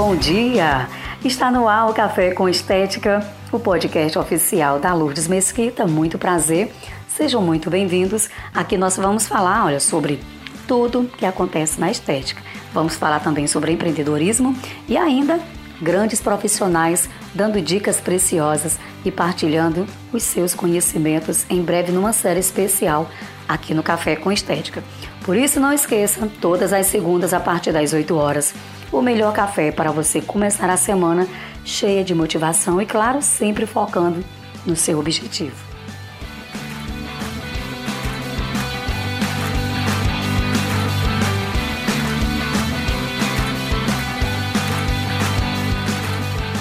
bom dia! Está no ar o Café com Estética, o podcast oficial da Lourdes Mesquita. Muito prazer, sejam muito bem-vindos. Aqui nós vamos falar, olha, sobre tudo que acontece na estética. Vamos falar também sobre empreendedorismo e ainda grandes profissionais dando dicas preciosas e partilhando os seus conhecimentos em breve numa série especial aqui no Café com Estética. Por isso não esqueça, todas as segundas a partir das 8 horas, o melhor café para você começar a semana cheia de motivação e claro, sempre focando no seu objetivo.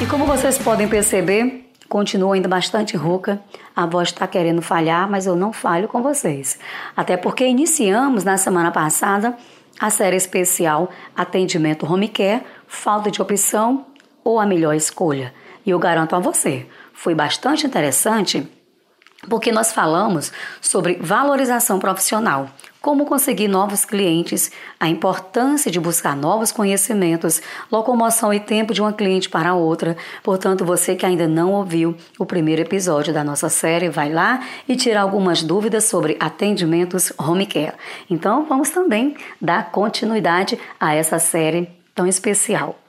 E como vocês podem perceber, continuo ainda bastante rouca, a voz está querendo falhar, mas eu não falho com vocês. Até porque iniciamos na semana passada a série especial Atendimento Home Care, Falta de Opção ou a Melhor Escolha. E eu garanto a você, foi bastante interessante porque nós falamos sobre valorização profissional, como conseguir novos clientes, a importância de buscar novos conhecimentos, locomoção e tempo de uma cliente para outra. Portanto, você que ainda não ouviu o primeiro episódio da nossa série, vai lá e tira algumas dúvidas sobre atendimentos home care. Então, vamos também dar continuidade a essa série tão especial.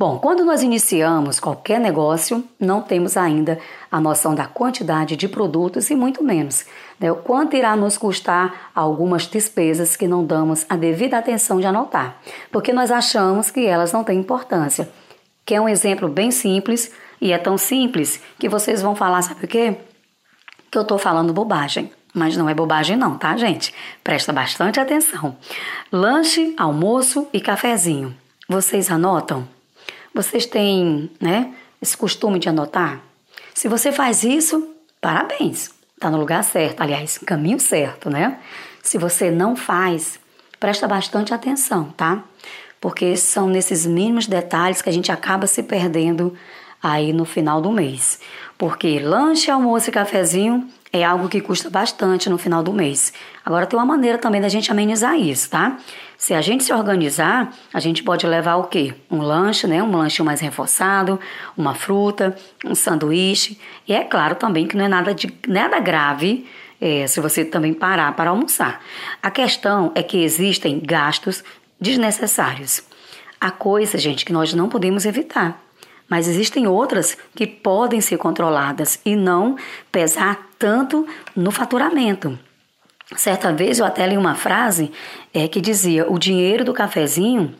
Bom, quando nós iniciamos qualquer negócio, não temos ainda a noção da quantidade de produtos e muito menos né, o quanto irá nos custar algumas despesas que não damos a devida atenção de anotar, porque nós achamos que elas não têm importância. Que é um exemplo bem simples e é tão simples que vocês vão falar, sabe o quê? Que eu estou falando bobagem. Mas não é bobagem não, tá, gente? Presta bastante atenção. Lanche, almoço e cafezinho. Vocês anotam? Vocês têm, né, esse costume de anotar? Se você faz isso, parabéns, está no lugar certo, aliás, caminho certo, né? Se você não faz, presta bastante atenção, tá? Porque são nesses mínimos detalhes que a gente acaba se perdendo aí no final do mês. Porque lanche, almoço e cafezinho é algo que custa bastante no final do mês. Agora tem uma maneira também da gente amenizar isso, tá? Se a gente se organizar, a gente pode levar o quê? Um lanche, né? Um lanche mais reforçado, uma fruta, um sanduíche. E é claro também que não é nada de nada grave é, se você também parar para almoçar. A questão é que existem gastos desnecessários. Há coisas, gente, que nós não podemos evitar mas existem outras que podem ser controladas e não pesar tanto no faturamento. Certa vez eu até li uma frase é, que dizia: o dinheiro do cafezinho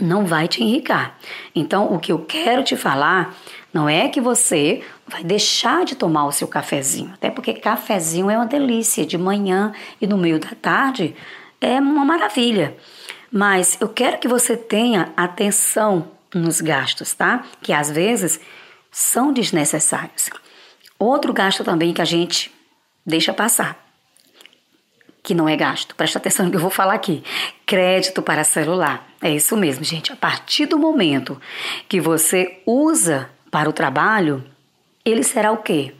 não vai te enricar. Então, o que eu quero te falar não é que você vai deixar de tomar o seu cafezinho, até porque cafezinho é uma delícia de manhã e no meio da tarde é uma maravilha. Mas eu quero que você tenha atenção nos gastos, tá? Que às vezes são desnecessários. Outro gasto também que a gente deixa passar, que não é gasto, presta atenção no que eu vou falar aqui: crédito para celular. É isso mesmo, gente. A partir do momento que você usa para o trabalho, ele será o quê?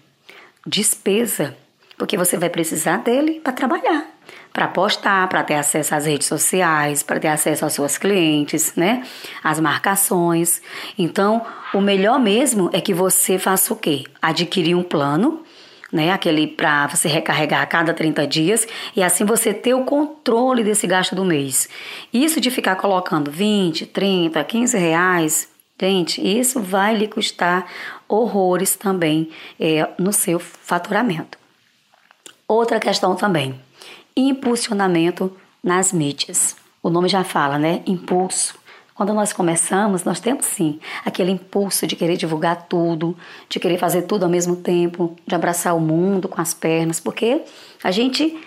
Despesa, porque você vai precisar dele para trabalhar para postar, para ter acesso às redes sociais, para ter acesso às suas clientes, né? As marcações. Então, o melhor mesmo é que você faça o quê? Adquirir um plano, né? Aquele para você recarregar a cada 30 dias e assim você ter o controle desse gasto do mês. Isso de ficar colocando 20, 30, 15 reais, gente, isso vai lhe custar horrores também é, no seu faturamento. Outra questão também impulsionamento nas mídias. O nome já fala, né? Impulso. Quando nós começamos, nós temos sim aquele impulso de querer divulgar tudo, de querer fazer tudo ao mesmo tempo, de abraçar o mundo com as pernas, porque a gente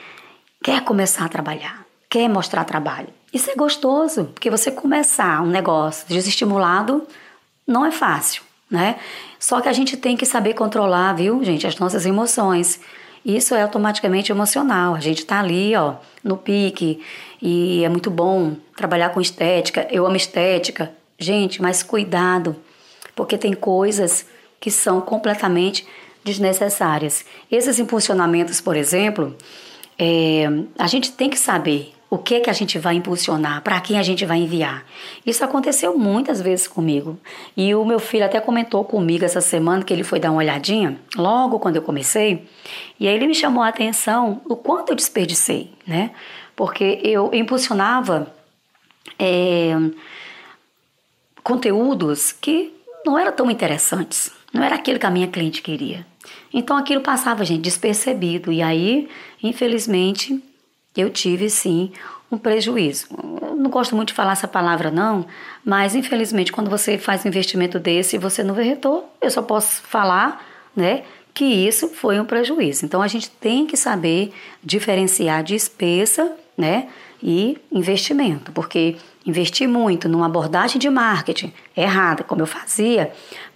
quer começar a trabalhar, quer mostrar trabalho. Isso é gostoso, porque você começar um negócio desestimulado não é fácil, né? Só que a gente tem que saber controlar, viu, gente, as nossas emoções. Isso é automaticamente emocional. A gente está ali, ó, no pique e é muito bom trabalhar com estética. Eu amo estética. Gente, mas cuidado, porque tem coisas que são completamente desnecessárias. Esses impulsionamentos, por exemplo, é, a gente tem que saber o que que a gente vai impulsionar, para quem a gente vai enviar. Isso aconteceu muitas vezes comigo. E o meu filho até comentou comigo essa semana que ele foi dar uma olhadinha, logo quando eu comecei, e aí ele me chamou a atenção o quanto eu desperdicei, né? Porque eu impulsionava é, conteúdos que não eram tão interessantes, não era aquilo que a minha cliente queria. Então aquilo passava, gente, despercebido. E aí, infelizmente, eu tive sim um prejuízo. Eu não gosto muito de falar essa palavra, não, mas infelizmente, quando você faz um investimento desse e você não vê retorno, eu só posso falar, né? Que isso foi um prejuízo. Então a gente tem que saber diferenciar despesa, né? E investimento, porque investir muito numa abordagem de marketing errada, como eu fazia,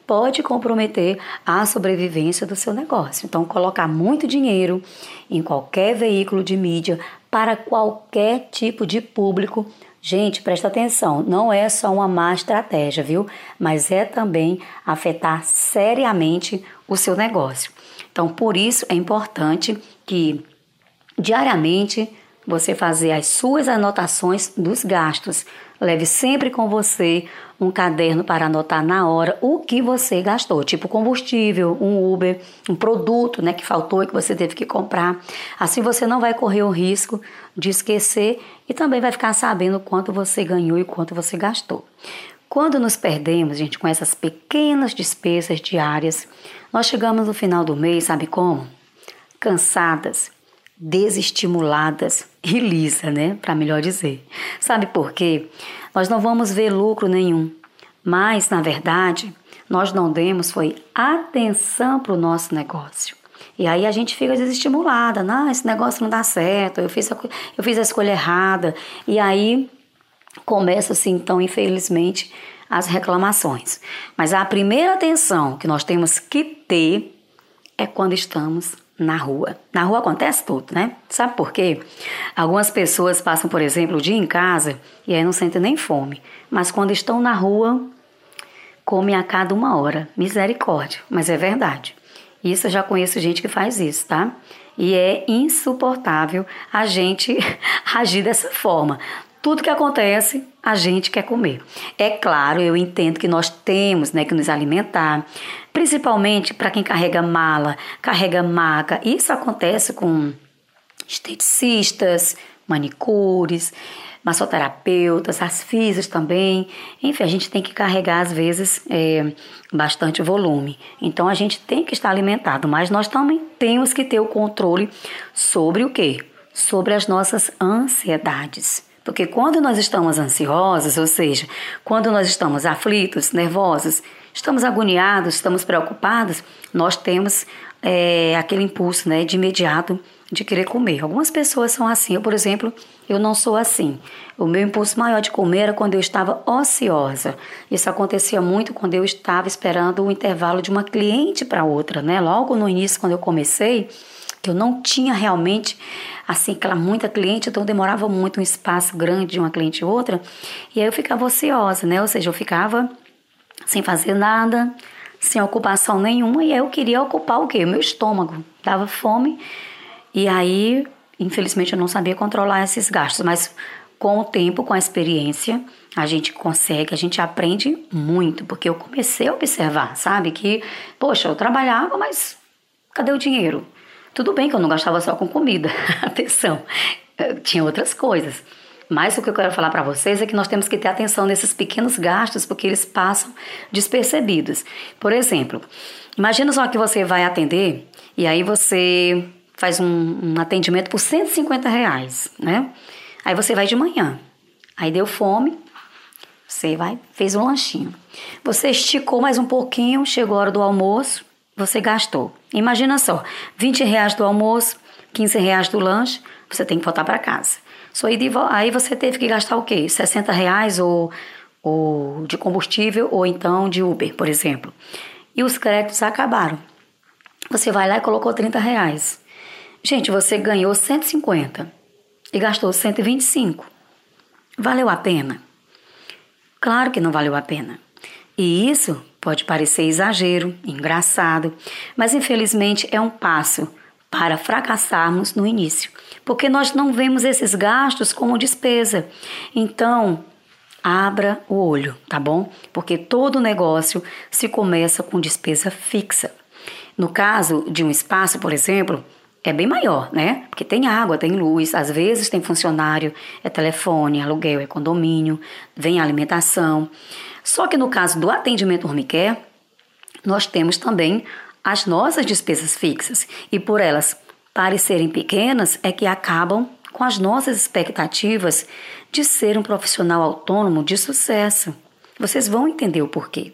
pode comprometer a sobrevivência do seu negócio. Então, colocar muito dinheiro em qualquer veículo de mídia para qualquer tipo de público. Gente, presta atenção, não é só uma má estratégia, viu? Mas é também afetar seriamente o seu negócio. Então, por isso é importante que diariamente você fazer as suas anotações dos gastos. Leve sempre com você um caderno para anotar na hora o que você gastou, tipo combustível, um Uber, um produto, né, que faltou e que você teve que comprar. Assim você não vai correr o risco de esquecer e também vai ficar sabendo quanto você ganhou e quanto você gastou. Quando nos perdemos, gente, com essas pequenas despesas diárias, nós chegamos no final do mês, sabe como? Cansadas, desestimuladas e lisa, né? Para melhor dizer. Sabe por quê? Nós não vamos ver lucro nenhum, mas na verdade nós não demos foi atenção para o nosso negócio. E aí a gente fica desestimulada, não, esse negócio não dá certo, eu fiz a, eu fiz a escolha errada. E aí começa assim, então, infelizmente, as reclamações. Mas a primeira atenção que nós temos que ter é quando estamos na rua. Na rua acontece tudo, né? Sabe por quê? Algumas pessoas passam, por exemplo, o dia em casa e aí não sentem nem fome. Mas quando estão na rua, comem a cada uma hora. Misericórdia, mas é verdade. Isso eu já conheço gente que faz isso, tá? E é insuportável a gente agir dessa forma. Tudo que acontece, a gente quer comer. É claro, eu entendo que nós temos né, que nos alimentar, principalmente para quem carrega mala, carrega maca. Isso acontece com esteticistas, manicures, massoterapeutas, as físicas também. Enfim, a gente tem que carregar, às vezes, é, bastante volume. Então, a gente tem que estar alimentado, mas nós também temos que ter o controle sobre o quê? Sobre as nossas ansiedades. Porque quando nós estamos ansiosos, ou seja, quando nós estamos aflitos, nervosos, estamos agoniados, estamos preocupados, nós temos é, aquele impulso né, de imediato de querer comer. Algumas pessoas são assim. Eu, por exemplo, eu não sou assim. O meu impulso maior de comer era quando eu estava ociosa. Isso acontecia muito quando eu estava esperando o intervalo de uma cliente para outra, né? Logo no início, quando eu comecei, que eu não tinha realmente assim aquela muita cliente, então demorava muito um espaço grande de uma cliente e outra, e aí eu ficava ociosa, né? Ou seja, eu ficava sem fazer nada, sem ocupação nenhuma, e aí eu queria ocupar o quê? O meu estômago. Dava fome, e aí, infelizmente, eu não sabia controlar esses gastos, mas com o tempo, com a experiência, a gente consegue, a gente aprende muito, porque eu comecei a observar, sabe? Que, poxa, eu trabalhava, mas cadê o dinheiro? Tudo bem que eu não gastava só com comida, atenção, tinha outras coisas. Mas o que eu quero falar para vocês é que nós temos que ter atenção nesses pequenos gastos, porque eles passam despercebidos. Por exemplo, imagina só que você vai atender e aí você faz um, um atendimento por 150 reais, né? Aí você vai de manhã, aí deu fome, você vai, fez um lanchinho. Você esticou mais um pouquinho, chegou a hora do almoço, você gastou. Imagina só, 20 reais do almoço, 15 reais do lanche, você tem que voltar para casa. Só aí, aí você teve que gastar o quê? 60 reais ou, ou de combustível ou então de Uber, por exemplo. E os créditos acabaram. Você vai lá e colocou 30 reais. Gente, você ganhou 150 e gastou 125. Valeu a pena? Claro que não valeu a pena. E isso Pode parecer exagero, engraçado, mas infelizmente é um passo para fracassarmos no início, porque nós não vemos esses gastos como despesa. Então, abra o olho, tá bom? Porque todo negócio se começa com despesa fixa. No caso de um espaço, por exemplo, é bem maior, né? Porque tem água, tem luz, às vezes tem funcionário, é telefone, aluguel, é condomínio, vem alimentação. Só que no caso do atendimento Hormicare, nós temos também as nossas despesas fixas e por elas parecerem pequenas é que acabam com as nossas expectativas de ser um profissional autônomo de sucesso. Vocês vão entender o porquê.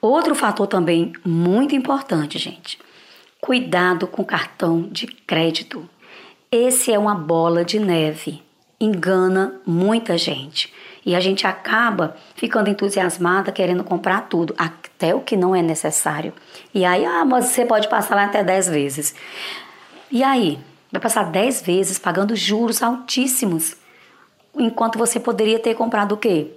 Outro fator também muito importante, gente. Cuidado com cartão de crédito. Esse é uma bola de neve. Engana muita gente. E a gente acaba ficando entusiasmada, querendo comprar tudo, até o que não é necessário. E aí, ah, mas você pode passar lá até 10 vezes. E aí? Vai passar 10 vezes pagando juros altíssimos. Enquanto você poderia ter comprado o quê?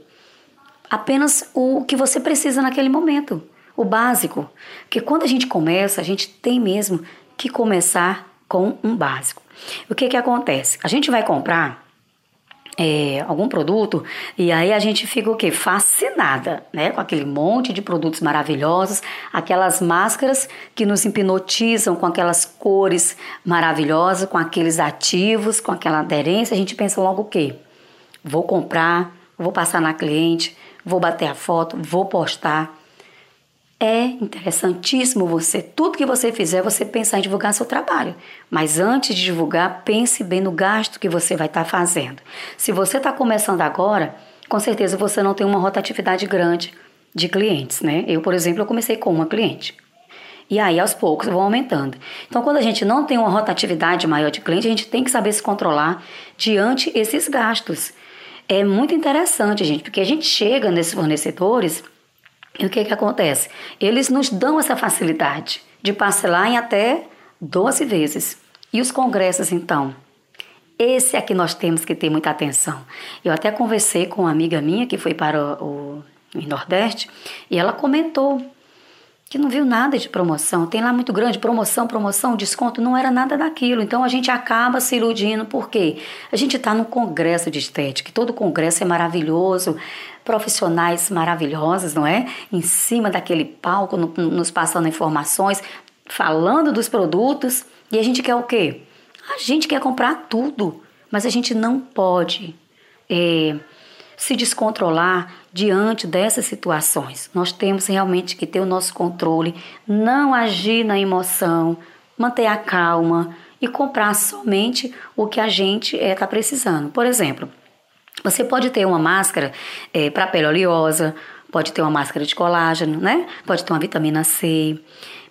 Apenas o que você precisa naquele momento, o básico. Porque quando a gente começa, a gente tem mesmo que começar com um básico. O que que acontece? A gente vai comprar é, algum produto e aí a gente fica o quê? Fascinada, né? Com aquele monte de produtos maravilhosos, aquelas máscaras que nos hipnotizam com aquelas cores maravilhosas, com aqueles ativos, com aquela aderência, a gente pensa logo o quê? Vou comprar, vou passar na cliente, vou bater a foto, vou postar. É interessantíssimo você, tudo que você fizer, você pensar em divulgar seu trabalho. Mas antes de divulgar, pense bem no gasto que você vai estar tá fazendo. Se você está começando agora, com certeza você não tem uma rotatividade grande de clientes, né? Eu, por exemplo, eu comecei com uma cliente. E aí, aos poucos, vão aumentando. Então, quando a gente não tem uma rotatividade maior de cliente, a gente tem que saber se controlar diante esses gastos. É muito interessante, gente, porque a gente chega nesses fornecedores e o que, que acontece? Eles nos dão essa facilidade de parcelar em até 12 vezes. E os congressos, então? Esse é que nós temos que ter muita atenção. Eu até conversei com uma amiga minha que foi para o, o Nordeste e ela comentou que não viu nada de promoção. Tem lá muito grande promoção, promoção, desconto, não era nada daquilo. Então a gente acaba se iludindo, porque a gente está num congresso de estética, todo congresso é maravilhoso, profissionais maravilhosos, não é? Em cima daquele palco, no, nos passando informações, falando dos produtos, e a gente quer o quê? A gente quer comprar tudo, mas a gente não pode. É, se descontrolar diante dessas situações. Nós temos realmente que ter o nosso controle, não agir na emoção, manter a calma e comprar somente o que a gente está é, precisando. Por exemplo, você pode ter uma máscara é, eh, para pele oleosa, pode ter uma máscara de colágeno, né? Pode ter uma vitamina C.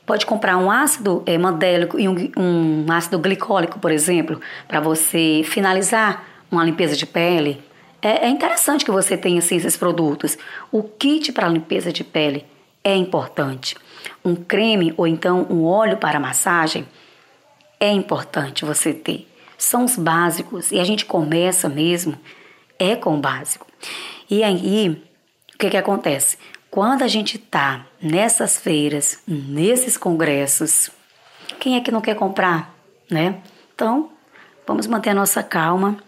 Pode comprar um ácido é, mandélico e um, um ácido glicólico, por exemplo, para você finalizar uma limpeza de pele, é, é interessante que você tenha assim, esses produtos. O kit para limpeza de pele é importante. Um creme ou então um óleo para massagem é importante você ter. São os básicos e a gente começa mesmo é com o básico. E aí, o que, que acontece? Quando a gente está nessas feiras, nesses congressos, quem é que não quer comprar, né? Então, vamos manter a nossa calma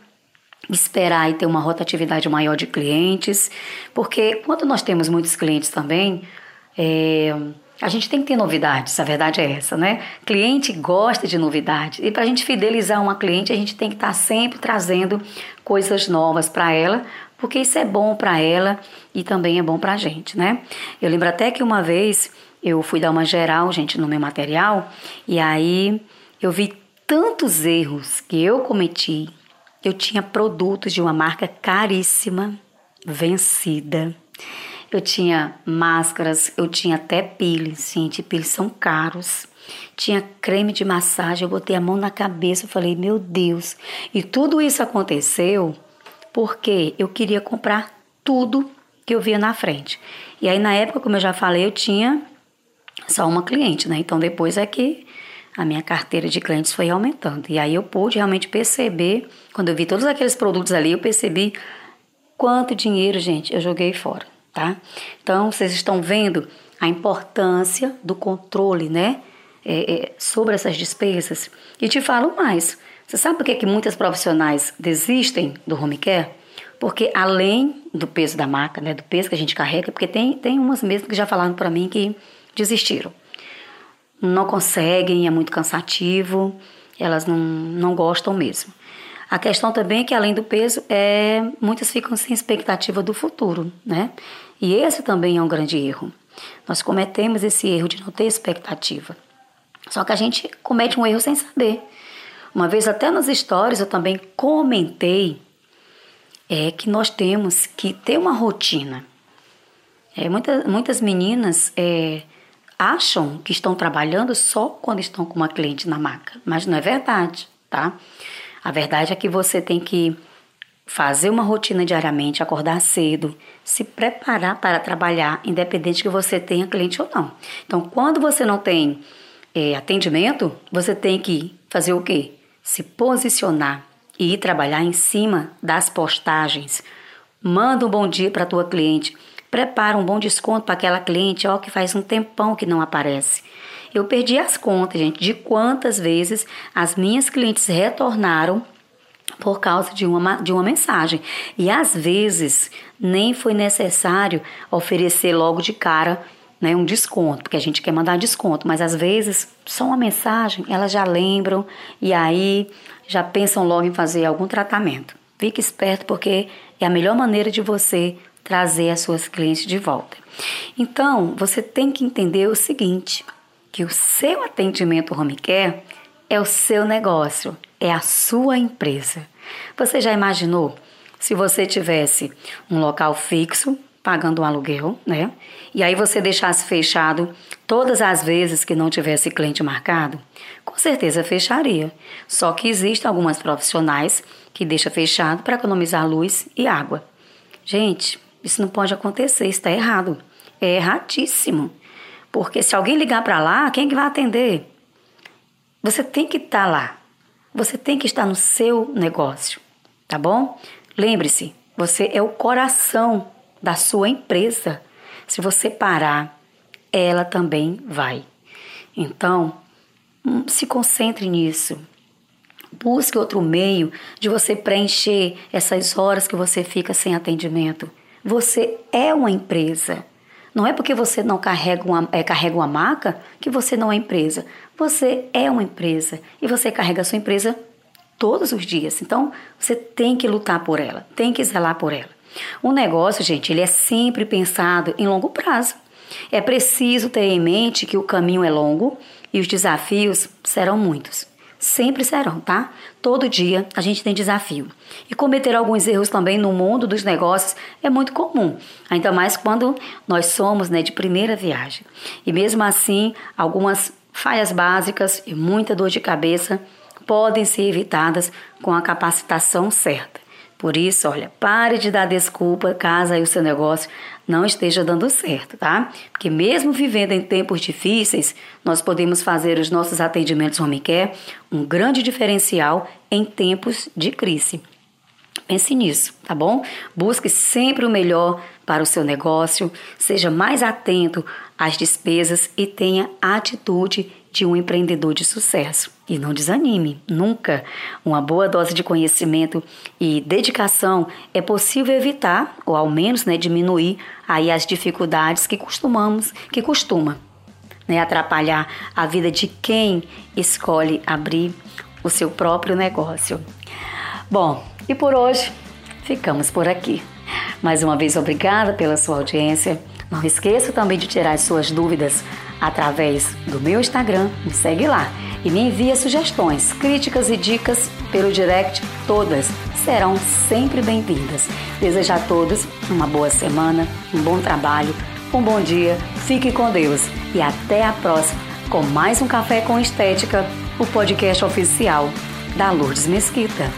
esperar e ter uma rotatividade maior de clientes, porque quando nós temos muitos clientes também, é, a gente tem que ter novidades, a verdade é essa, né? Cliente gosta de novidades e para a gente fidelizar uma cliente, a gente tem que estar tá sempre trazendo coisas novas para ela, porque isso é bom para ela e também é bom para a gente, né? Eu lembro até que uma vez eu fui dar uma geral, gente, no meu material e aí eu vi tantos erros que eu cometi eu tinha produtos de uma marca caríssima, vencida. Eu tinha máscaras, eu tinha até peelings, gente, peelings são caros. Tinha creme de massagem, eu botei a mão na cabeça, e falei, meu Deus. E tudo isso aconteceu porque eu queria comprar tudo que eu via na frente. E aí, na época, como eu já falei, eu tinha só uma cliente, né? Então, depois é que a minha carteira de clientes foi aumentando. E aí eu pude realmente perceber, quando eu vi todos aqueles produtos ali, eu percebi quanto dinheiro, gente, eu joguei fora, tá? Então, vocês estão vendo a importância do controle, né? é, é, sobre essas despesas. E te falo mais. Você sabe por que, que muitas profissionais desistem do home care? Porque além do peso da maca, né, do peso que a gente carrega, porque tem, tem umas mesmo que já falaram para mim que desistiram. Não conseguem, é muito cansativo, elas não, não gostam mesmo. A questão também é que além do peso, é, muitas ficam sem expectativa do futuro, né? E esse também é um grande erro. Nós cometemos esse erro de não ter expectativa. Só que a gente comete um erro sem saber. Uma vez até nas histórias eu também comentei é que nós temos que ter uma rotina. É, muitas, muitas meninas é, acham que estão trabalhando só quando estão com uma cliente na maca, mas não é verdade, tá? A verdade é que você tem que fazer uma rotina diariamente, acordar cedo, se preparar para trabalhar, independente que você tenha cliente ou não. Então, quando você não tem é, atendimento, você tem que fazer o quê? Se posicionar e ir trabalhar em cima das postagens. Manda um bom dia para a tua cliente. Prepara um bom desconto para aquela cliente, ó, que faz um tempão que não aparece. Eu perdi as contas, gente, de quantas vezes as minhas clientes retornaram por causa de uma, de uma mensagem. E às vezes nem foi necessário oferecer logo de cara né, um desconto, porque a gente quer mandar desconto, mas às vezes só uma mensagem elas já lembram e aí já pensam logo em fazer algum tratamento. Fique esperto porque é a melhor maneira de você trazer as suas clientes de volta. Então, você tem que entender o seguinte, que o seu atendimento home care é o seu negócio, é a sua empresa. Você já imaginou se você tivesse um local fixo pagando um aluguel, né? E aí você deixasse fechado todas as vezes que não tivesse cliente marcado, com certeza fecharia. Só que existem algumas profissionais que deixam fechado para economizar luz e água. Gente, isso não pode acontecer, está errado. É erradíssimo. Porque se alguém ligar para lá, quem é que vai atender? Você tem que estar tá lá. Você tem que estar no seu negócio, tá bom? Lembre-se, você é o coração da sua empresa. Se você parar, ela também vai. Então, hum, se concentre nisso. Busque outro meio de você preencher essas horas que você fica sem atendimento. Você é uma empresa. Não é porque você não carrega uma, é, carrega uma maca que você não é empresa. Você é uma empresa e você carrega a sua empresa todos os dias. Então, você tem que lutar por ela, tem que zelar por ela. O negócio, gente, ele é sempre pensado em longo prazo. É preciso ter em mente que o caminho é longo e os desafios serão muitos. Sempre serão, tá? Todo dia a gente tem desafio. E cometer alguns erros também no mundo dos negócios é muito comum, ainda mais quando nós somos né, de primeira viagem. E mesmo assim, algumas falhas básicas e muita dor de cabeça podem ser evitadas com a capacitação certa. Por isso, olha, pare de dar desculpa caso aí o seu negócio não esteja dando certo, tá? Porque mesmo vivendo em tempos difíceis, nós podemos fazer os nossos atendimentos home care um grande diferencial em tempos de crise. Pense nisso, tá bom? Busque sempre o melhor para o seu negócio, seja mais atento às despesas e tenha atitude de um empreendedor de sucesso. E não desanime, nunca. Uma boa dose de conhecimento e dedicação é possível evitar, ou ao menos né, diminuir aí as dificuldades que costumamos, que costuma né, atrapalhar a vida de quem escolhe abrir o seu próprio negócio. Bom, e por hoje ficamos por aqui. Mais uma vez, obrigada pela sua audiência. Não esqueça também de tirar as suas dúvidas através do meu Instagram, me segue lá e me envia sugestões, críticas e dicas pelo direct, todas serão sempre bem-vindas. Desejo a todos uma boa semana, um bom trabalho, um bom dia, fique com Deus e até a próxima com mais um Café com Estética, o podcast oficial da Lourdes Mesquita.